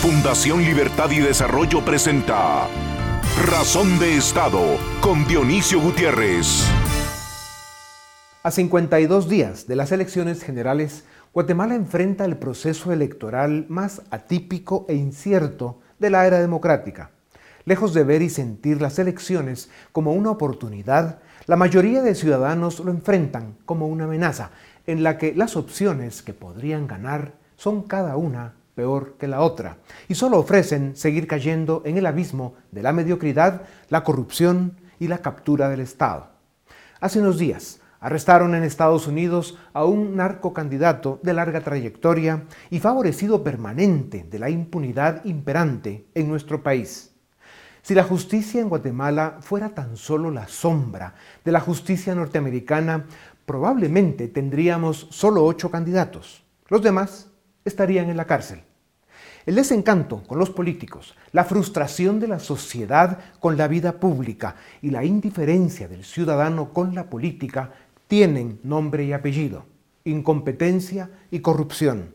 Fundación Libertad y Desarrollo presenta Razón de Estado con Dionisio Gutiérrez. A 52 días de las elecciones generales, Guatemala enfrenta el proceso electoral más atípico e incierto de la era democrática. Lejos de ver y sentir las elecciones como una oportunidad, la mayoría de ciudadanos lo enfrentan como una amenaza en la que las opciones que podrían ganar son cada una peor que la otra, y solo ofrecen seguir cayendo en el abismo de la mediocridad, la corrupción y la captura del Estado. Hace unos días arrestaron en Estados Unidos a un narcocandidato de larga trayectoria y favorecido permanente de la impunidad imperante en nuestro país. Si la justicia en Guatemala fuera tan solo la sombra de la justicia norteamericana, probablemente tendríamos solo ocho candidatos. Los demás estarían en la cárcel. El desencanto con los políticos, la frustración de la sociedad con la vida pública y la indiferencia del ciudadano con la política tienen nombre y apellido, incompetencia y corrupción.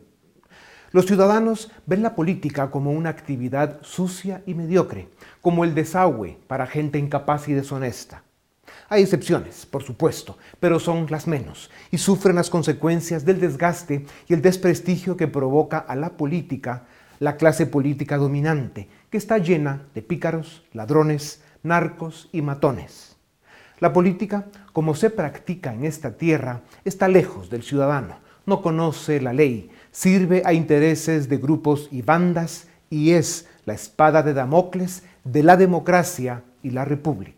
Los ciudadanos ven la política como una actividad sucia y mediocre, como el desagüe para gente incapaz y deshonesta. Hay excepciones, por supuesto, pero son las menos y sufren las consecuencias del desgaste y el desprestigio que provoca a la política la clase política dominante, que está llena de pícaros, ladrones, narcos y matones. La política, como se practica en esta tierra, está lejos del ciudadano, no conoce la ley, sirve a intereses de grupos y bandas y es la espada de Damocles de la democracia y la república.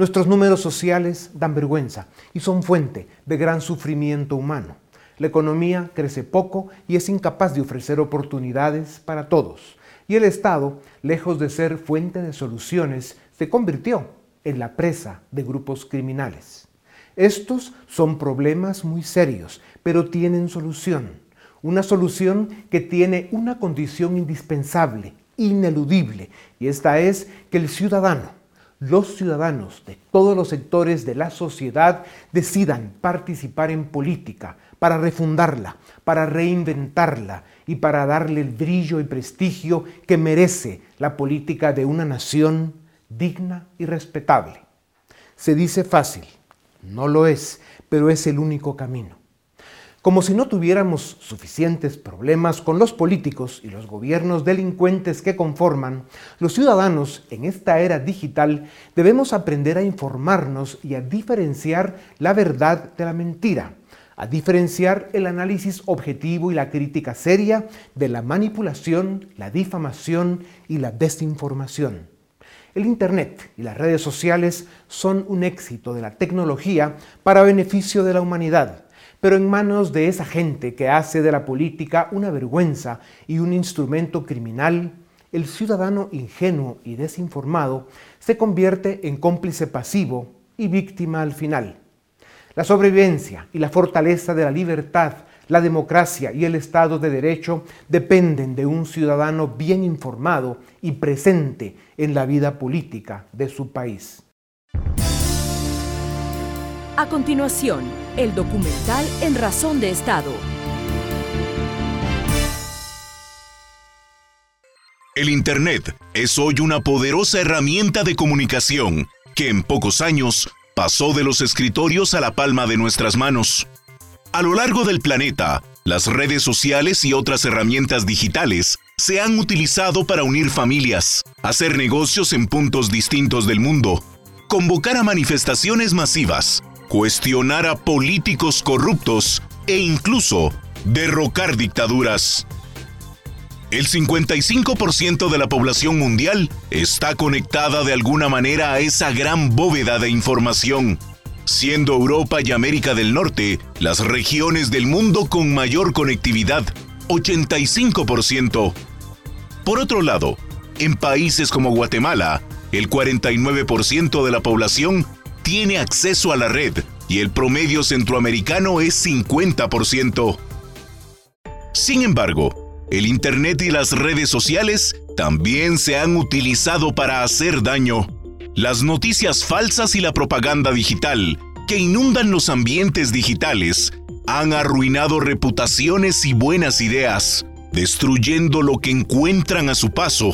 Nuestros números sociales dan vergüenza y son fuente de gran sufrimiento humano. La economía crece poco y es incapaz de ofrecer oportunidades para todos. Y el Estado, lejos de ser fuente de soluciones, se convirtió en la presa de grupos criminales. Estos son problemas muy serios, pero tienen solución. Una solución que tiene una condición indispensable, ineludible, y esta es que el ciudadano, los ciudadanos de todos los sectores de la sociedad decidan participar en política para refundarla, para reinventarla y para darle el brillo y prestigio que merece la política de una nación digna y respetable. Se dice fácil, no lo es, pero es el único camino. Como si no tuviéramos suficientes problemas con los políticos y los gobiernos delincuentes que conforman, los ciudadanos en esta era digital debemos aprender a informarnos y a diferenciar la verdad de la mentira, a diferenciar el análisis objetivo y la crítica seria de la manipulación, la difamación y la desinformación. El Internet y las redes sociales son un éxito de la tecnología para beneficio de la humanidad pero en manos de esa gente que hace de la política una vergüenza y un instrumento criminal, el ciudadano ingenuo y desinformado se convierte en cómplice pasivo y víctima al final. La sobrevivencia y la fortaleza de la libertad, la democracia y el Estado de Derecho dependen de un ciudadano bien informado y presente en la vida política de su país. A continuación, el documental En Razón de Estado. El Internet es hoy una poderosa herramienta de comunicación que en pocos años pasó de los escritorios a la palma de nuestras manos. A lo largo del planeta, las redes sociales y otras herramientas digitales se han utilizado para unir familias, hacer negocios en puntos distintos del mundo, convocar a manifestaciones masivas, cuestionar a políticos corruptos e incluso derrocar dictaduras. El 55% de la población mundial está conectada de alguna manera a esa gran bóveda de información, siendo Europa y América del Norte las regiones del mundo con mayor conectividad, 85%. Por otro lado, en países como Guatemala, el 49% de la población tiene acceso a la red y el promedio centroamericano es 50%. Sin embargo, el Internet y las redes sociales también se han utilizado para hacer daño. Las noticias falsas y la propaganda digital que inundan los ambientes digitales han arruinado reputaciones y buenas ideas, destruyendo lo que encuentran a su paso.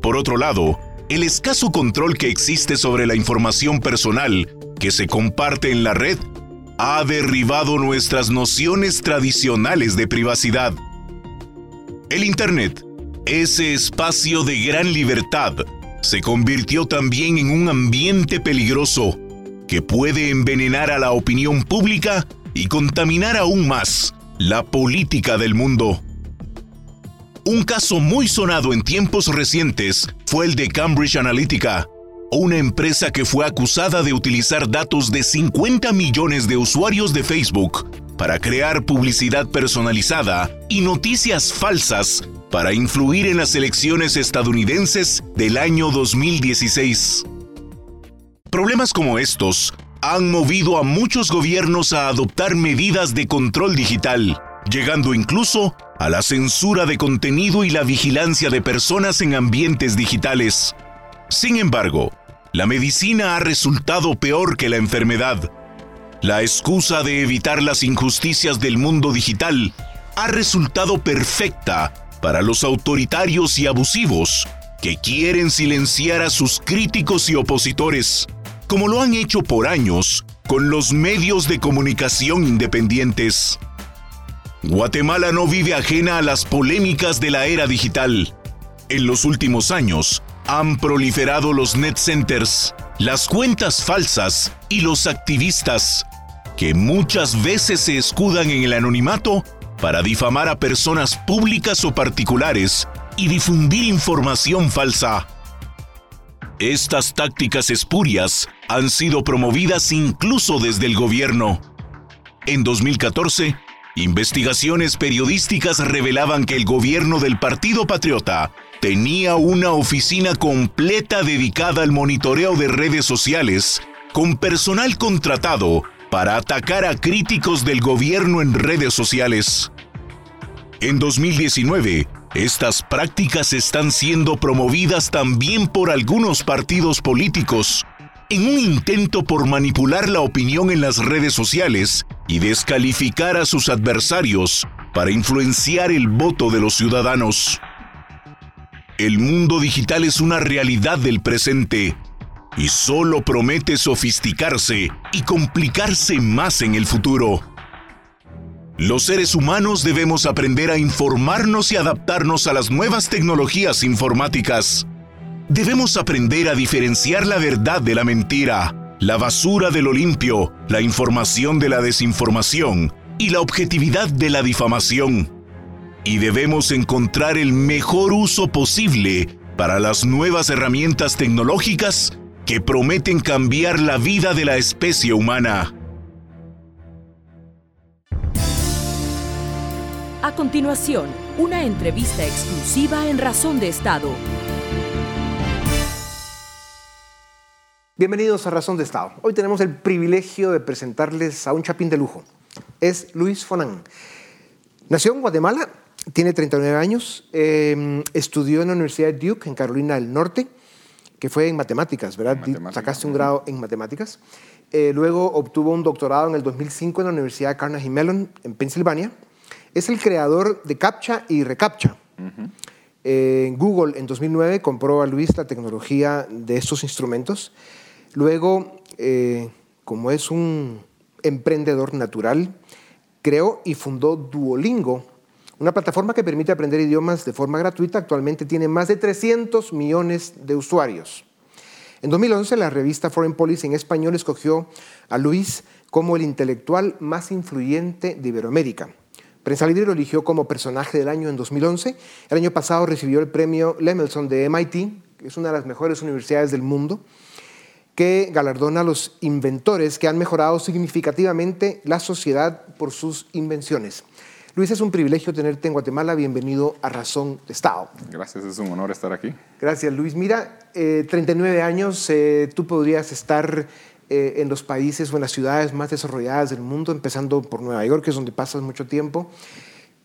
Por otro lado, el escaso control que existe sobre la información personal que se comparte en la red ha derribado nuestras nociones tradicionales de privacidad. El Internet, ese espacio de gran libertad, se convirtió también en un ambiente peligroso que puede envenenar a la opinión pública y contaminar aún más la política del mundo. Un caso muy sonado en tiempos recientes fue el de Cambridge Analytica, una empresa que fue acusada de utilizar datos de 50 millones de usuarios de Facebook para crear publicidad personalizada y noticias falsas para influir en las elecciones estadounidenses del año 2016. Problemas como estos han movido a muchos gobiernos a adoptar medidas de control digital, llegando incluso a la censura de contenido y la vigilancia de personas en ambientes digitales. Sin embargo, la medicina ha resultado peor que la enfermedad. La excusa de evitar las injusticias del mundo digital ha resultado perfecta para los autoritarios y abusivos que quieren silenciar a sus críticos y opositores, como lo han hecho por años con los medios de comunicación independientes. Guatemala no vive ajena a las polémicas de la era digital. En los últimos años, han proliferado los net centers, las cuentas falsas y los activistas, que muchas veces se escudan en el anonimato para difamar a personas públicas o particulares y difundir información falsa. Estas tácticas espurias han sido promovidas incluso desde el gobierno. En 2014, investigaciones periodísticas revelaban que el gobierno del Partido Patriota tenía una oficina completa dedicada al monitoreo de redes sociales, con personal contratado para atacar a críticos del gobierno en redes sociales. En 2019, estas prácticas están siendo promovidas también por algunos partidos políticos en un intento por manipular la opinión en las redes sociales y descalificar a sus adversarios para influenciar el voto de los ciudadanos. El mundo digital es una realidad del presente y solo promete sofisticarse y complicarse más en el futuro. Los seres humanos debemos aprender a informarnos y adaptarnos a las nuevas tecnologías informáticas. Debemos aprender a diferenciar la verdad de la mentira, la basura de lo limpio, la información de la desinformación y la objetividad de la difamación y debemos encontrar el mejor uso posible para las nuevas herramientas tecnológicas que prometen cambiar la vida de la especie humana. A continuación, una entrevista exclusiva en Razón de Estado. Bienvenidos a Razón de Estado. Hoy tenemos el privilegio de presentarles a un chapín de lujo. Es Luis Fonan. Nació en Guatemala tiene 39 años, em, estudió en la Universidad de Duke, en Carolina del Norte, que fue en matemáticas, ¿verdad? Sacaste un grado en matemáticas. Eh, luego obtuvo un doctorado en el 2005 en la Universidad Carnegie Mellon, en Pensilvania. Es el creador de CAPTCHA y ReCAPTCHA. En Google en 2009 compró a Luis la tecnología de estos instrumentos. Luego, eh, como es un emprendedor natural, creó y fundó Duolingo una plataforma que permite aprender idiomas de forma gratuita. Actualmente tiene más de 300 millones de usuarios. En 2011, la revista Foreign Policy en español escogió a Luis como el intelectual más influyente de Iberoamérica. Prensa Libre lo eligió como personaje del año en 2011. El año pasado recibió el premio Lemelson de MIT, que es una de las mejores universidades del mundo, que galardona a los inventores que han mejorado significativamente la sociedad por sus invenciones. Luis, es un privilegio tenerte en Guatemala. Bienvenido a Razón de Estado. Gracias, es un honor estar aquí. Gracias, Luis. Mira, 39 eh, años, eh, tú podrías estar eh, en los países o en las ciudades más desarrolladas del mundo, empezando por Nueva York, que es donde pasas mucho tiempo.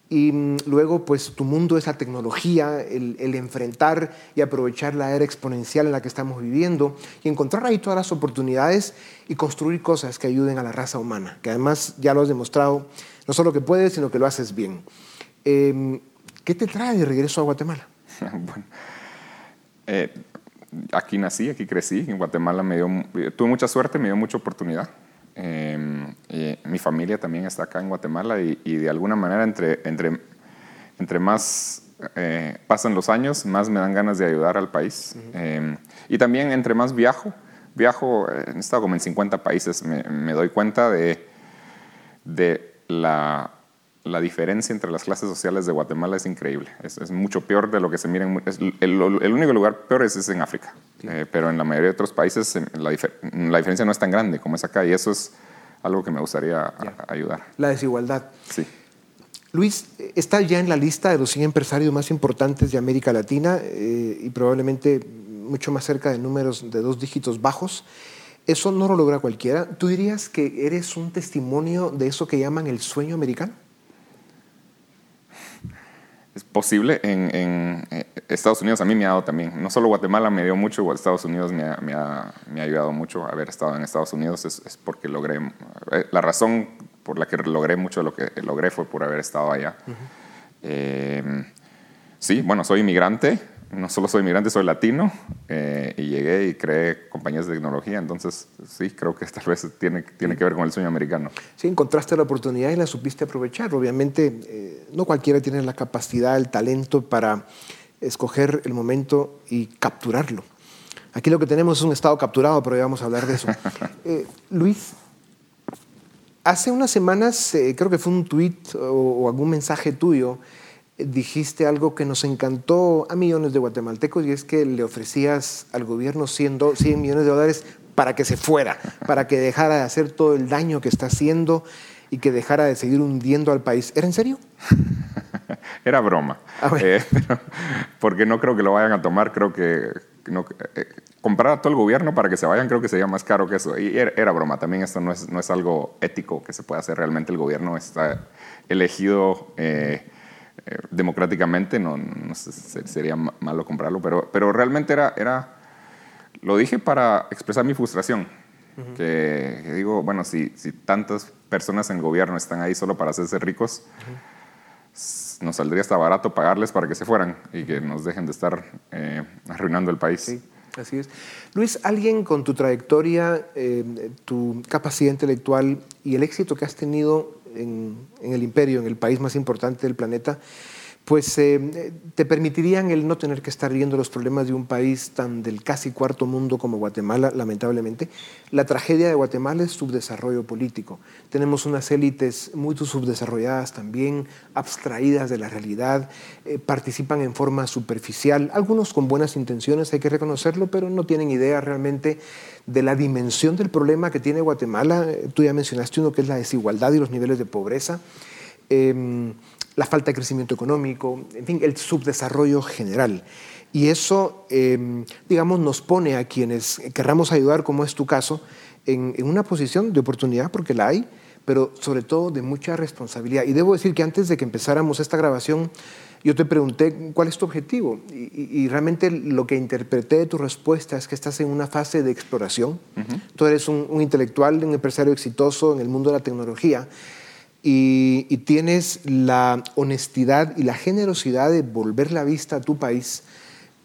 Y mm, luego, pues tu mundo es la tecnología, el, el, enfrentar y aprovechar la era exponencial en la que estamos viviendo y encontrar ahí todas las oportunidades y construir cosas que ayuden a la raza humana, que además ya lo has demostrado no solo que puedes, sino que lo haces bien. Em, ¿Qué te trae de regreso a Guatemala? bueno, eh, aquí nací, aquí crecí. En Guatemala me dio, tuve mucha suerte, me dio mucha oportunidad. Em, mi familia también está acá en Guatemala y, de alguna manera entre, entre, entre más eh, pasan los años, más me dan ganas de ayudar al país. Em, y también entre más viajo, viajo, he estado como en 50 países, me, me doy cuenta de, de la la diferencia entre las clases sociales de Guatemala es increíble. Es, mucho peor de lo que se mira. el, único lugar peor es, en África. Eh, pero en la mayoría de otros países la, diferencia no es tan grande como es acá. Y eso es algo que me gustaría ayudar. La desigualdad. Sí. Luis, está ya en la lista de los 100 empresarios más importantes de América Latina eh, y probablemente mucho más cerca de números de dos dígitos bajos. Eso no lo logra cualquiera. ¿Tú dirías que eres un testimonio de eso que llaman el sueño americano? Es posible. En, eh, Estados Unidos a mí me ha dado también. No solo Guatemala me dio mucho, Estados Unidos me ha, me ha, me ha ayudado mucho. Haber estado en Estados Unidos es, es, porque logré. Eh, la razón por la que logré mucho de lo que logré fue por haber estado allá. Eh, sí, bueno, soy inmigrante no solo soy inmigrante, soy latino eh, y llegué y creé compañías de tecnología, entonces sí, creo que tal vez tiene, tiene que ver con el sueño americano. Sí, encontraste la oportunidad y la supiste aprovechar. Obviamente, eh, no cualquiera tiene la capacidad, el talento para escoger el momento y capturarlo. Aquí lo que tenemos es un estado capturado, pero ya vamos a hablar de eso. Eh, Luis, hace unas semanas, creo que fue un tweet o algún mensaje tuyo, dijiste algo que nos encantó a millones de guatemaltecos y es que le ofrecías al gobierno 100, 100 millones de dólares para que se fuera, para que dejara de hacer todo el daño que está haciendo y que dejara de seguir hundiendo al país. ¿Era en serio? Era broma. Eh, porque no creo que lo vayan a tomar, creo que no, eh, comprar a todo el gobierno para que se vayan creo que sería más caro que eso. Y era, broma, también esto no es, no es algo ético que se pueda hacer. Realmente el gobierno está elegido... Eh, eh, democráticamente, no, sería malo comprarlo, pero, pero realmente era, era, lo dije para expresar mi frustración, que, digo, bueno, si, si tantas personas en gobierno están ahí solo para hacerse ricos, nos saldría hasta barato pagarles para que se fueran y que nos dejen de estar eh, arruinando el país. Sí. Así es. Luis, alguien con tu trayectoria, eh, tu capacidad intelectual y el éxito que has tenido en, el imperio, en el país más importante del planeta, pues eh, te permitirían el no tener que estar viendo los problemas de un país tan del casi cuarto mundo como Guatemala, lamentablemente. La tragedia de Guatemala es subdesarrollo político. Tenemos unas élites muy subdesarrolladas también, abstraídas de la realidad, eh, participan en forma superficial, algunos con buenas intenciones, hay que reconocerlo, pero no tienen idea realmente de la dimensión del problema que tiene Guatemala. Tú ya mencionaste uno que es la desigualdad y los niveles de pobreza. Em, la falta de crecimiento económico, en fin, el subdesarrollo general. Y eso, em, digamos, nos pone a quienes querramos ayudar, como es tu caso, en, una posición de oportunidad, porque la hay, pero sobre todo de mucha responsabilidad. Y debo decir que antes de que empezáramos esta grabación, yo te pregunté cuál es tu objetivo y, realmente lo que interpreté de tu respuesta es que estás en una fase de exploración. Tú eres un, un, intelectual, un empresario exitoso en el mundo de la tecnología y, tienes la honestidad y la generosidad de volver la vista a tu país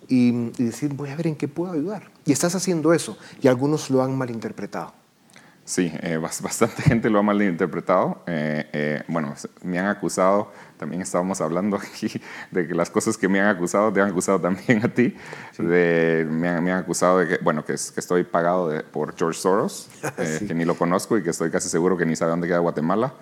y, decir, voy a ver en qué puedo ayudar. Y estás haciendo eso y algunos lo han malinterpretado. Sí, eh, bastante gente lo ha malinterpretado. Eh, eh, bueno, me han acusado, también estábamos hablando aquí de que las cosas que me han acusado te han acusado también a ti. De, me, han, acusado de que, bueno, que, que estoy pagado por George Soros, que ni lo conozco y que estoy casi seguro que ni sabe dónde queda Guatemala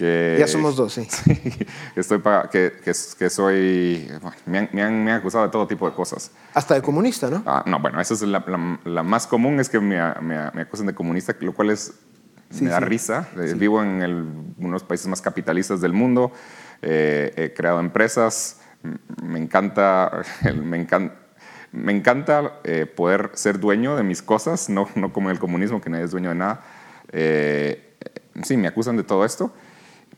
ya somos dos, sí. estoy que, que, soy... Me han, me, han, acusado de todo tipo de cosas. Hasta de comunista, ¿no? Ah, no, bueno, esa es la, la, más común, es que me, me, acusen de comunista, lo cual es, me da risa. Eh, vivo en el, uno de los países más capitalistas del mundo, eh, he creado empresas, me encanta... Me encanta me encanta eh, poder ser dueño de mis cosas, no, no como en el comunismo, que nadie es dueño de nada. sí, me acusan de todo esto.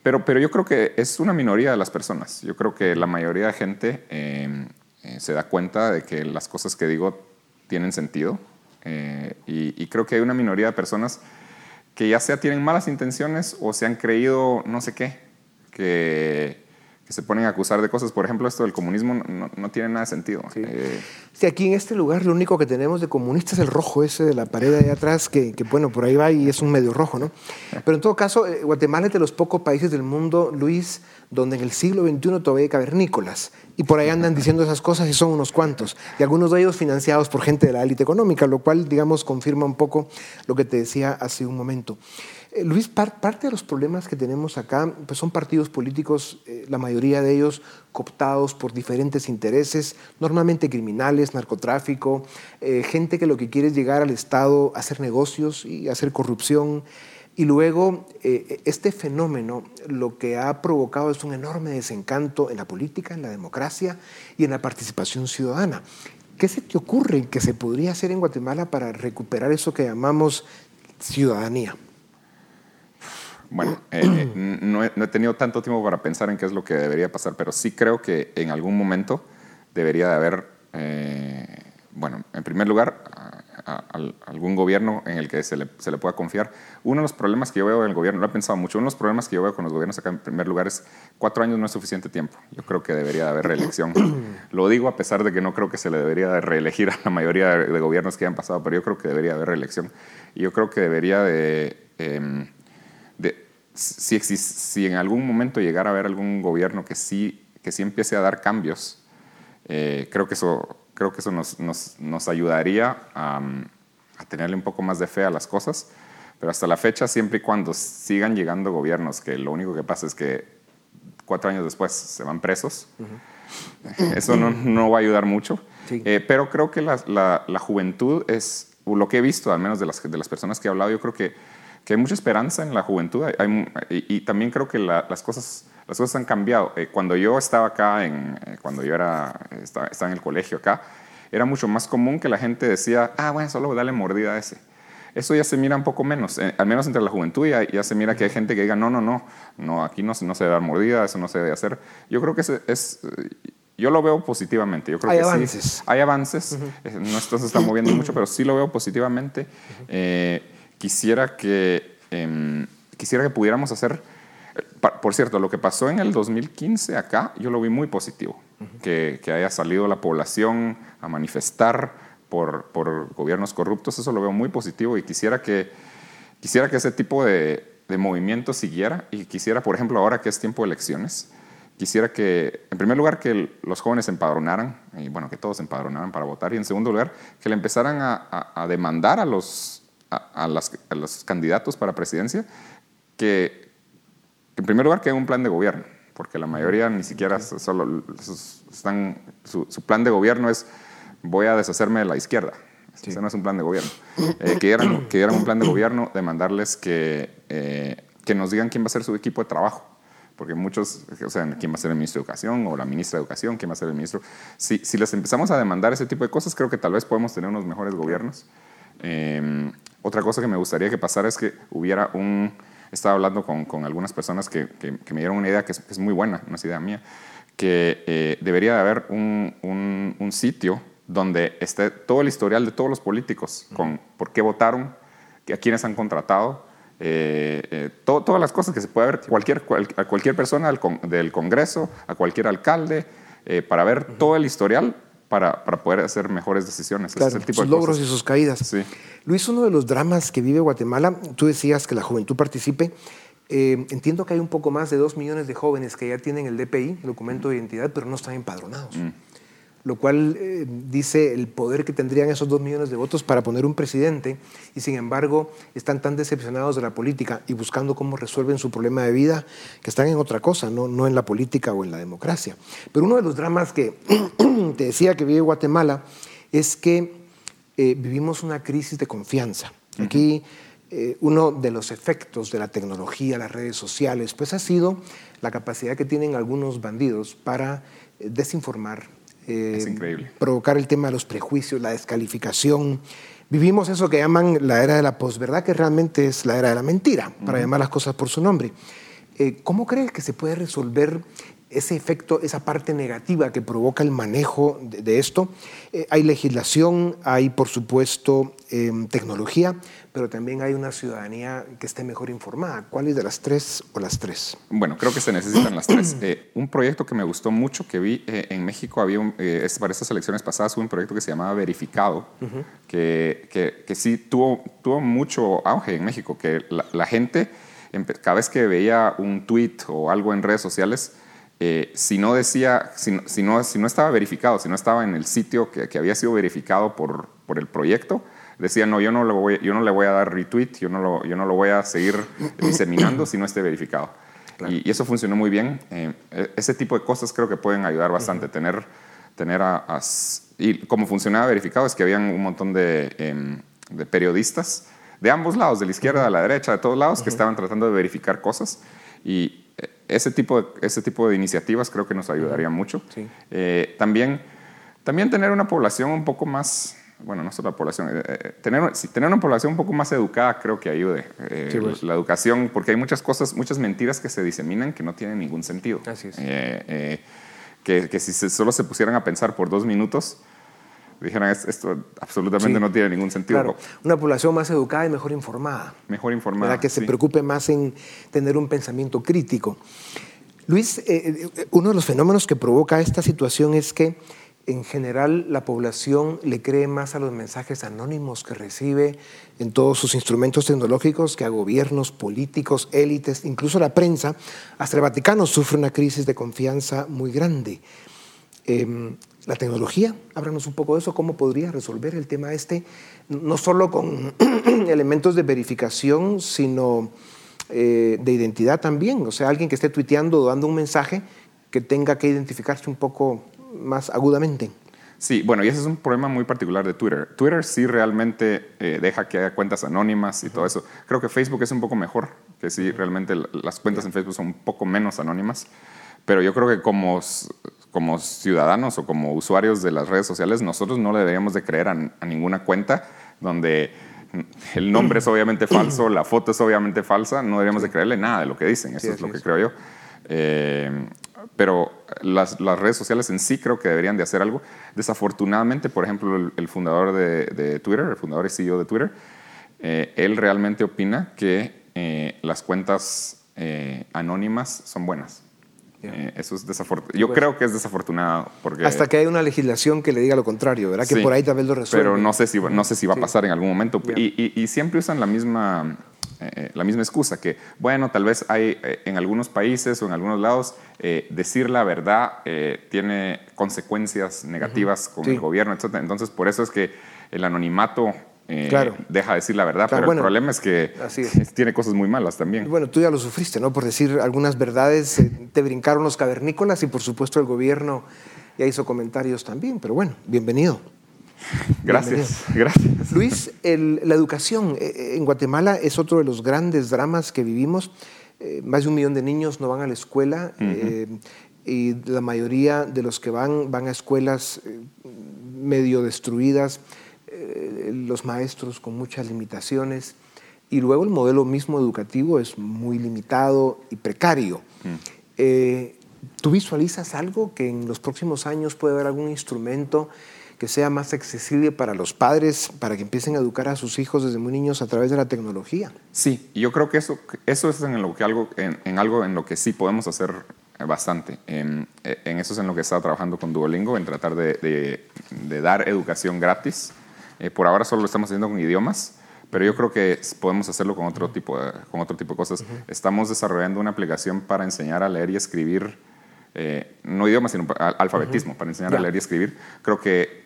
Pero, pero yo creo que es una minoría de las personas. Yo creo que la mayoría de gente em, eh, se da cuenta de que las cosas que digo tienen sentido. Eh, y, creo que hay una minoría de personas que ya sea tienen malas intenciones o se han creído no sé qué, que, se ponen a acusar de cosas. Por ejemplo, esto del comunismo no, tiene nada de sentido. Sí. sí. aquí en este lugar lo único que tenemos de comunistas es el rojo ese de la pared de atrás, que, que, bueno, por ahí va y es un medio rojo, ¿no? Pero en todo caso, Guatemala es de los pocos países del mundo, Luis, donde en el siglo XXI todavía hay cavernícolas. Y por ahí andan diciendo esas cosas y son unos cuantos. Y algunos de ellos financiados por gente de la élite económica, lo cual, digamos, confirma un poco lo que te decía hace un momento. Eh, Luis, parte de los problemas que tenemos acá pues son partidos políticos, eh, la mayoría de ellos cooptados por diferentes intereses, normalmente criminales, narcotráfico, eh, gente que lo que quiere es llegar al Estado hacer negocios y hacer corrupción. Y luego, este fenómeno lo que ha provocado es un enorme desencanto en la política, en la democracia y en la participación ciudadana. ¿Qué se te ocurre que se podría hacer en Guatemala para recuperar eso que llamamos ciudadanía? Bueno, eh, eh, no, he, tenido tanto tiempo para pensar en qué es lo que debería pasar, pero sí creo que en algún momento debería de haber, eh, bueno, en primer lugar, algún gobierno en el que se le, pueda confiar. Uno de los problemas que yo veo en el gobierno, lo he pensado mucho, uno de los problemas que yo veo con los gobiernos acá en primer lugar es cuatro años no es suficiente tiempo. Yo creo que debería de haber reelección. lo digo a pesar de que no creo que se le debería de reelegir a la mayoría de, gobiernos que han pasado, pero yo creo que debería de haber reelección. Y yo creo que debería de... Em, si, si, en algún momento llegara a haber algún gobierno que sí, que sí empiece a dar cambios, eh, creo que eso, creo que eso nos, nos, nos ayudaría a, a, tenerle un poco más de fe a las cosas. Pero hasta la fecha, siempre y cuando sigan llegando gobiernos que lo único que pasa es que cuatro años después se van presos, eso no, no, va a ayudar mucho. Eh, pero creo que la, la, la, juventud es, lo que he visto, al menos de las, de las personas que he hablado, yo creo que que hay mucha esperanza en la juventud y, también creo que las, cosas, las cosas han cambiado. Eh, cuando yo estaba acá, en, eh, cuando yo era, estaba, en el colegio acá, era mucho más común que la gente decía, ah, bueno, solo dale mordida a ese. Eso ya se mira un poco menos, eh, al menos entre la juventud ya, ya, se mira que hay gente que diga, no, no, no, no aquí no, no se debe dar mordida, eso no se debe hacer. Yo creo que es, es yo lo veo positivamente. Yo creo hay que avances. Sí, hay avances. No esto se está moviendo mucho, pero sí lo veo positivamente quisiera que, em, quisiera que pudiéramos hacer, por cierto, lo que pasó en el 2015 acá, yo lo vi muy positivo, que, que, haya salido la población a manifestar por, por, gobiernos corruptos, eso lo veo muy positivo y quisiera que, quisiera que ese tipo de, de movimiento siguiera y quisiera, por ejemplo, ahora que es tiempo de elecciones, quisiera que, en primer lugar, que los jóvenes se empadronaran, y bueno, que todos se empadronaran para votar, y en segundo lugar, que le empezaran a, a demandar a los a, los candidatos para presidencia que, en primer lugar, que hay un plan de gobierno, porque la mayoría ni siquiera solo están, su, plan de gobierno es voy a deshacerme de la izquierda. Ese no es un plan de gobierno. Eh, que, dieran, que un plan de gobierno de mandarles que, eh, que nos digan quién va a ser su equipo de trabajo porque muchos, o sea, quién va a ser el ministro de Educación o la ministra de Educación, quién va a ser el ministro. Si, si les empezamos a demandar ese tipo de cosas, creo que tal vez podemos tener unos mejores gobiernos. Eh, otra cosa que me gustaría que pasara es que hubiera un... Estaba hablando con, con algunas personas que, que, me dieron una idea que es, muy buena, no es idea mía, que eh, debería de haber un, un, sitio donde esté todo el historial de todos los políticos, con por qué votaron, a quiénes han contratado, eh, eh, todas las cosas que se puede ver, cualquier, a cualquier persona del, Congreso, a cualquier alcalde, para ver todo el historial para, para, poder hacer mejores decisiones. Claro, sus logros y sus caídas. Sí. Luis, uno de los dramas que vive Guatemala, tú decías que la juventud participe. Eh, entiendo que hay un poco más de dos millones de jóvenes que ya tienen el DPI, el documento de identidad, pero no están empadronados. Mm. Lo cual eh, dice el poder que tendrían esos dos millones de votos para poner un presidente y sin embargo están tan decepcionados de la política y buscando cómo resuelven su problema de vida que están en otra cosa, no, no en la política o en la democracia. Pero uno de los dramas que te decía que vive Guatemala es que eh, vivimos una crisis de confianza. Aquí eh, uno de los efectos de la tecnología, las redes sociales, pues ha sido la capacidad que tienen algunos bandidos para eh, desinformar, provocar el tema de los prejuicios, la descalificación. Vivimos eso que llaman la era de la posverdad, que realmente es la era de la mentira, para llamar las cosas por su nombre. ¿Cómo crees que se puede resolver ese efecto, esa parte negativa que provoca el manejo de, esto. Eh, hay legislación, hay por supuesto em, tecnología, pero también hay una ciudadanía que esté mejor informada. ¿Cuál es de las tres o las tres? Bueno, creo que se necesitan las tres. Eh, un proyecto que me gustó mucho que vi eh, en México, había un, eh, para estas elecciones pasadas, hubo un proyecto que se llamaba Verificado, que, que, que, sí tuvo, tuvo mucho auge en México, que la, la gente, cada vez que veía un tweet o algo en redes sociales, eh, si no decía, si, si, no, si no estaba verificado, si no estaba en el sitio que, que había sido verificado por, por, el proyecto, decía, no, yo no, le voy, yo no le voy a dar retweet, yo no lo, yo no lo voy a seguir diseminando si no esté verificado. Y, eso funcionó muy bien. Eh, e, ese tipo de cosas creo que pueden ayudar bastante. Tener, tener a, y como funcionaba verificado es que habían un montón de, em, de, periodistas de ambos lados, de la izquierda, de la derecha, de todos lados, que estaban tratando de verificar cosas. Y, ese tipo, de, ese tipo de iniciativas creo que nos ayudaría mucho. Eh, también, también tener una población un poco más, bueno, no solo la población, eh, eh, tener, tener una población un poco más educada creo que ayude. Pues. La educación, porque hay muchas cosas, muchas mentiras que se diseminan que no tienen ningún sentido. Así es. Que, que, si solo se pusieran a pensar por dos minutos, dijeran esto absolutamente no tiene ningún sentido. Claro, una población más educada y mejor informada. Mejor informada. Que se preocupe más en tener un pensamiento crítico. Luis, eh, eh, uno de los fenómenos que provoca esta situación es que en general la población le cree más a los mensajes anónimos que recibe en todos sus instrumentos tecnológicos que a gobiernos, políticos, élites, incluso la prensa. Hasta el Vaticano sufre una crisis de confianza muy grande. Em, la tecnología, háblanos un poco de eso, cómo podría resolver el tema este, no solo con elementos de verificación, sino eh, de identidad también. O sea, alguien que esté tuiteando o dando un mensaje que tenga que identificarse un poco más agudamente. Sí, bueno, y ese es un problema muy particular de Twitter. Twitter sí realmente eh, deja que haya cuentas anónimas y todo eso. Creo que Facebook es un poco mejor, que sí, realmente las cuentas en Facebook son un poco menos anónimas. Pero yo creo que como como ciudadanos o como usuarios de las redes sociales, nosotros no le deberíamos de creer a, ninguna cuenta donde el nombre es obviamente falso, la foto es obviamente falsa, no deberíamos de creerle nada de lo que dicen, eso es lo que creo yo. Eh, pero las, redes sociales en sí creo que deberían de hacer algo. Desafortunadamente, por ejemplo, el, fundador de, Twitter, el fundador y CEO de Twitter, eh, él realmente opina que eh, las cuentas anónimas son buenas. Eh, eso es desafortunado. Yo creo que es desafortunado. Porque, Hasta que hay una legislación que le diga lo contrario, ¿verdad? Que por ahí tal vez lo resuelve. Pero no sé si, no sé si va a pasar en algún momento. Y, y, siempre usan la misma, eh, la misma excusa, que bueno, tal vez hay eh, en algunos países o en algunos lados, decir la verdad tiene consecuencias negativas con el gobierno, etc. Entonces, por eso es que el anonimato eh, claro. deja de decir la verdad, pero el problema es que tiene cosas muy malas también. Bueno, tú ya lo sufriste, ¿no? Por decir algunas verdades, eh, te brincaron los cavernícolas y por supuesto el gobierno ya hizo comentarios también, pero bueno, bienvenido. Gracias, gracias. Luis, la educación eh, en Guatemala es otro de los grandes dramas que vivimos. más de un millón de niños no van a la escuela y la mayoría de los que van van a escuelas medio destruidas eh, los maestros con muchas limitaciones y luego el modelo mismo educativo es muy limitado y precario. Mm. Eh, ¿Tú visualizas algo que en los próximos años puede haber algún instrumento que sea más accesible para los padres, para que empiecen a educar a sus hijos desde muy niños a través de la tecnología? Sí, yo creo que eso, eso es en, lo que algo, en, algo en lo que sí podemos hacer bastante. En, eso es en lo que estado trabajando con Duolingo, en tratar de, de dar educación gratis eh, por ahora solo lo estamos haciendo con idiomas, pero yo creo que podemos hacerlo con otro tipo de, con otro tipo de cosas. Estamos desarrollando una aplicación para enseñar a leer y escribir, eh, no idiomas, sino alfabetismo, para enseñar a leer y escribir. Creo que,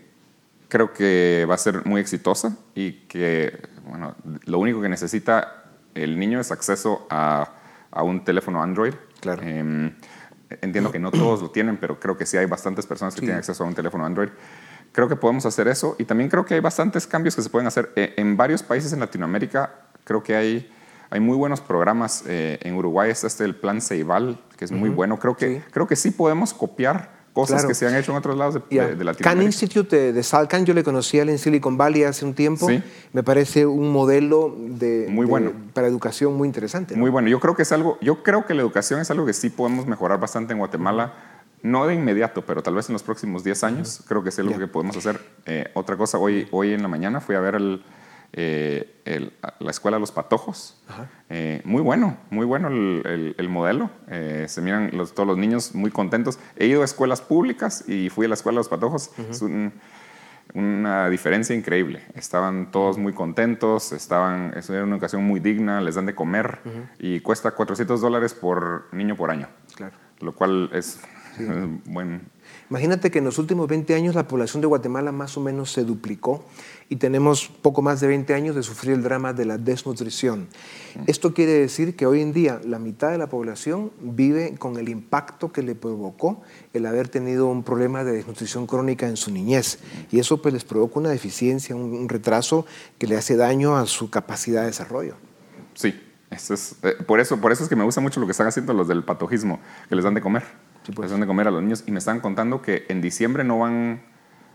creo que va a ser muy exitosa y que bueno, lo único que necesita el niño es acceso a, a un teléfono Android. Claro. Em, entiendo que no todos lo tienen, pero creo que sí hay bastantes personas que tienen acceso a un teléfono Android. Creo que podemos hacer eso y también creo que hay bastantes cambios que se pueden hacer. Eh, en varios países en Latinoamérica creo que hay, hay muy buenos programas. Eh, en Uruguay está este el Plan Ceibal, que es muy bueno. Creo que, sí. creo que sí podemos copiar cosas que se han hecho en otros lados de, Latinoamérica. Can Institute de, Salcan, yo le conocí en Silicon Valley hace un tiempo. Me parece un modelo de, muy bueno. para educación muy interesante. Muy bueno. Yo creo que es algo, yo creo que la educación es algo que sí podemos mejorar bastante en Guatemala no de inmediato, pero tal vez en los próximos 10 años, creo que es algo que podemos hacer. Eh, otra cosa, hoy, hoy en la mañana fui a ver el, eh, la escuela Los Patojos. Eh, muy bueno, muy bueno el, modelo. Eh, se miran todos los niños muy contentos. He ido a escuelas públicas y fui a la escuela Los Patojos. Es una diferencia increíble. Estaban todos muy contentos, estaban, es una educación muy digna, les dan de comer y cuesta 400 dólares por niño por año. Claro. Lo cual es buen, Imagínate que en los últimos 20 años la población de Guatemala más o menos se duplicó y tenemos poco más de 20 años de sufrir el drama de la desnutrición. Esto quiere decir que hoy en día la mitad de la población vive con el impacto que le provocó el haber tenido un problema de desnutrición crónica en su niñez y eso pues les provoca una deficiencia, un, retraso que le hace daño a su capacidad de desarrollo. Sí, es, eh, por, eso, por eso es que me gusta mucho lo que están haciendo los del patojismo, que les dan de comer pues. de comer a los niños. Y me están contando que en diciembre no van